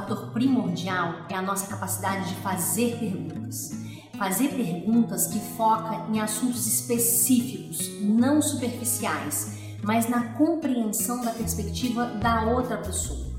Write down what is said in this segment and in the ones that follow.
primordial é a nossa capacidade de fazer perguntas. Fazer perguntas que foca em assuntos específicos, não superficiais, mas na compreensão da perspectiva da outra pessoa.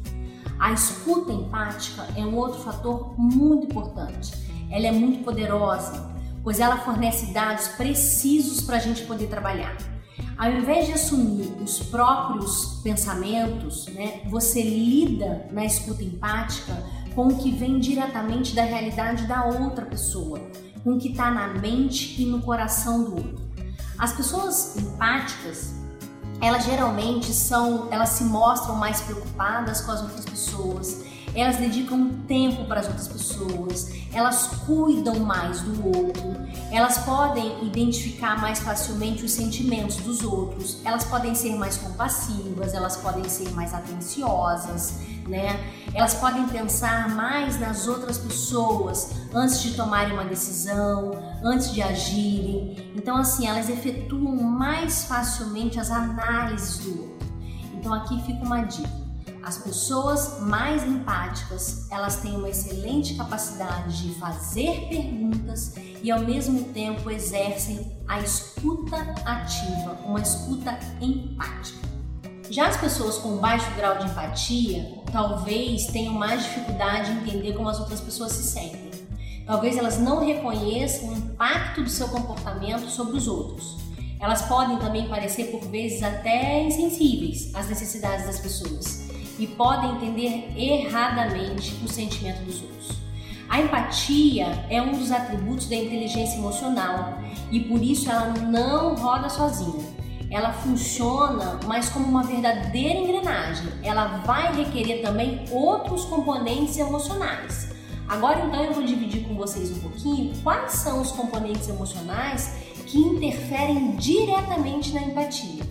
A escuta empática é um outro fator muito importante. Ela é muito poderosa, pois ela fornece dados precisos para a gente poder trabalhar. Ao invés de assumir os próprios pensamentos, né, você lida na escuta empática com o que vem diretamente da realidade da outra pessoa, com o que está na mente e no coração do outro. As pessoas empáticas, elas geralmente são, elas se mostram mais preocupadas com as outras pessoas, elas dedicam tempo para as outras pessoas, elas cuidam mais do outro, elas podem identificar mais facilmente os sentimentos dos outros, elas podem ser mais compassivas, elas podem ser mais atenciosas, né? Elas podem pensar mais nas outras pessoas antes de tomarem uma decisão, antes de agirem. Então, assim, elas efetuam mais facilmente as análises do outro. Então, aqui fica uma dica as pessoas mais empáticas, elas têm uma excelente capacidade de fazer perguntas e ao mesmo tempo exercem a escuta ativa, uma escuta empática. Já as pessoas com baixo grau de empatia, talvez tenham mais dificuldade em entender como as outras pessoas se sentem. Talvez elas não reconheçam o impacto do seu comportamento sobre os outros. Elas podem também parecer por vezes até insensíveis às necessidades das pessoas e podem entender erradamente o sentimento dos outros. A empatia é um dos atributos da inteligência emocional e por isso ela não roda sozinha. Ela funciona, mas como uma verdadeira engrenagem. Ela vai requerer também outros componentes emocionais. Agora então eu vou dividir com vocês um pouquinho quais são os componentes emocionais que interferem diretamente na empatia.